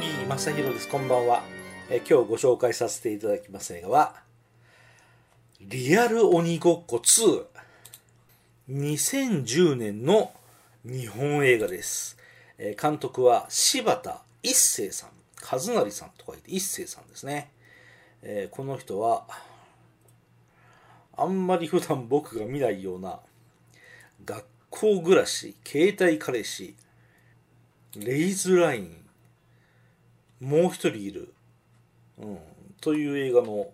正弘です。こんばんは。え今日ご紹介させていただきます映画はリアル鬼ごっこ2 2010年の日本映画です。え監督は柴田一生さん。和成さんと書いて一生さんですね、えこの人はあんまり普段僕が見ないような学校暮らし携帯彼氏レイズラインもう一人いる、うん、という映画の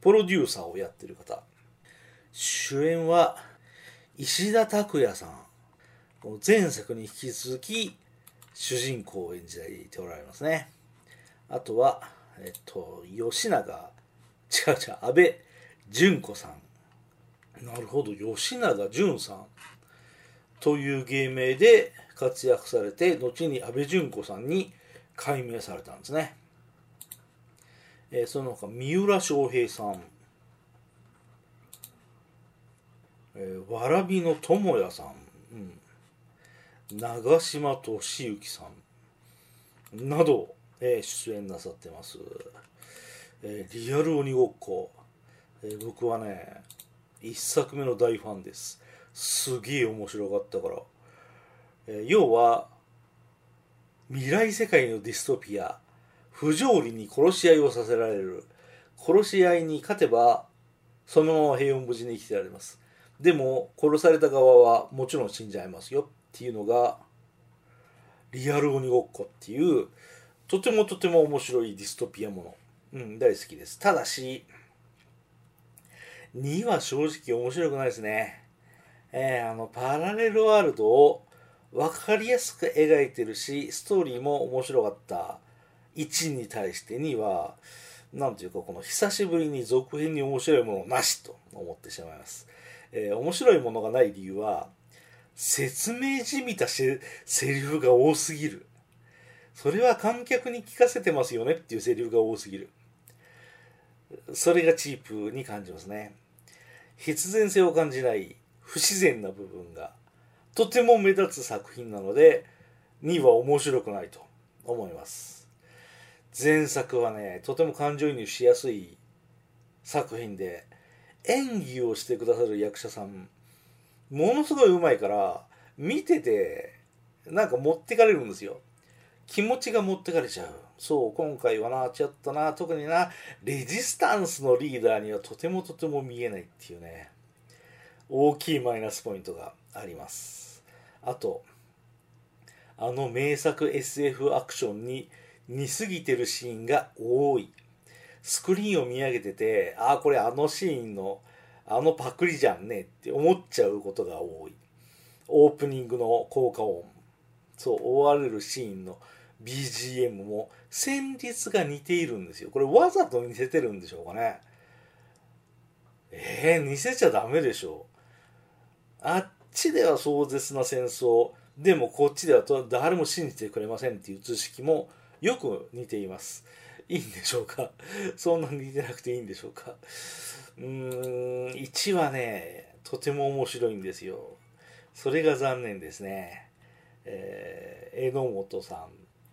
プロデューサーをやってる方。主演は石田拓也さん。前作に引き続き主人公を演じておられますね。あとはえっと吉永。違う違う安倍純子さん。なるほど吉永純さん。という芸名で活躍されて後に安倍純子さんに改名されたんですね、えーその他三浦翔平さん、えーわらびの智也さん、うん、長嶋俊之さん。など、えー出演なさってます、えーリアル鬼ごっこ、えー僕はね一作目の大ファンです。すげえ面白かったから、えー要は未来世界のディストピア。不条理に殺し合いをさせられる。殺し合いに勝てばそのまま平穏無事に生きてられます。でも殺された側はもちろん死んじゃいますよ。っていうのがリアル鬼ごっこっていうとてもとても面白いディストピアもの、うん、大好きです。ただし2は正直面白くないですね。えーあのパラレルワールドを分かりやすく描いてるしストーリーも面白かった。1に対して2はなんていうかこの久しぶりに続編に面白いものなしと思ってしまいます、えー面白いものがない理由は説明じみたセリフが多すぎる。それは観客に聞かせてますよねっていうセリフが多すぎる。それがチープに感じますね。必然性を感じない不自然な部分がとても目立つ作品なので2は面白くないと思います。前作はねとても感情移入しやすい作品で演技をしてくださる役者さんものすごい上手いから見ててなんか持ってかれるんですよ。気持ちが持ってかれちゃう。そう今回はなちょっとな特になレジスタンスのリーダーにはとてもとても見えないっていうね大きいマイナスポイントがあります。あとあの名作 SF アクションに似すぎてるシーンが多い。スクリーンを見上げててああこれあのシーンのあのパクリじゃんねって思っちゃうことが多い。オープニングの効果音。そう追われるシーンの BGM も旋律が似ているんですよ。これわざと似せてるんでしょうかね。えー、似せちゃダメでしょあっちでは壮絶な戦争。でもこっちでは誰も信じてくれませんっていう図式もよく似ています。いいんでしょうか？そんなに似てなくていいんでしょうか？うーん1はねとても面白いんですよ。それが残念ですね。えー、榎本さん。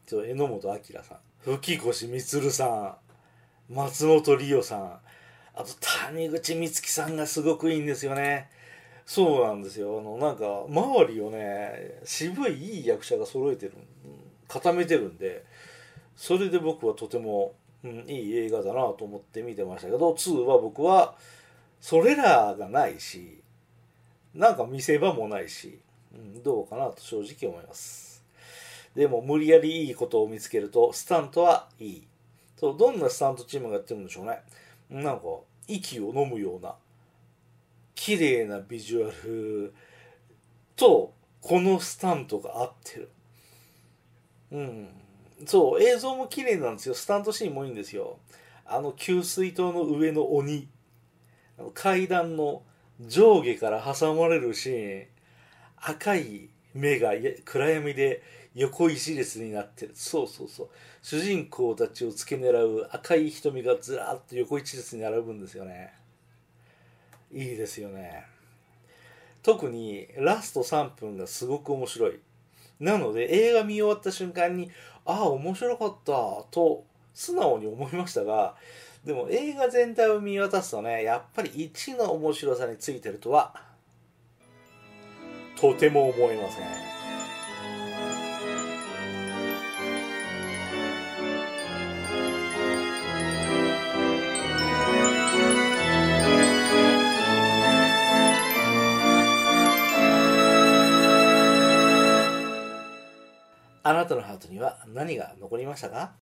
榎本明さん。吹越充さん。松本里代さん。あと谷口美月さんがすごくいいんですよね。そうなんですよ。あのなんか周りをね渋いいい役者が揃えてる固めてるんでそれで僕はとても、うん、いい映画だなと思って見てましたけど2は僕はそれらがないしなんか見せ場もないし、うん、どうかなと正直思います。でも無理やりいいことを見つけるとスタントはいい。そうどんなスタントチームがやってるんでしょうね。なんか息を飲むような綺麗なビジュアルとこのスタントが合ってる。うん。そう映像も綺麗なんですよ。スタントシーンもいいんですよ。あの給水塔の上の鬼。階段の上下から挟まれるシーン。赤い目が暗闇で横一列になってる。そうそうそう。主人公たちを付け狙う赤い瞳がずらっと横一列に並ぶんですよね。いいですよね特にラスト3分がすごく面白いなので映画見終わった瞬間にああ面白かったと素直に思いましたがでも映画全体を見渡すとねやっぱり1の面白さについてるとはとても思えません。あなたのハートには何が残りましたか？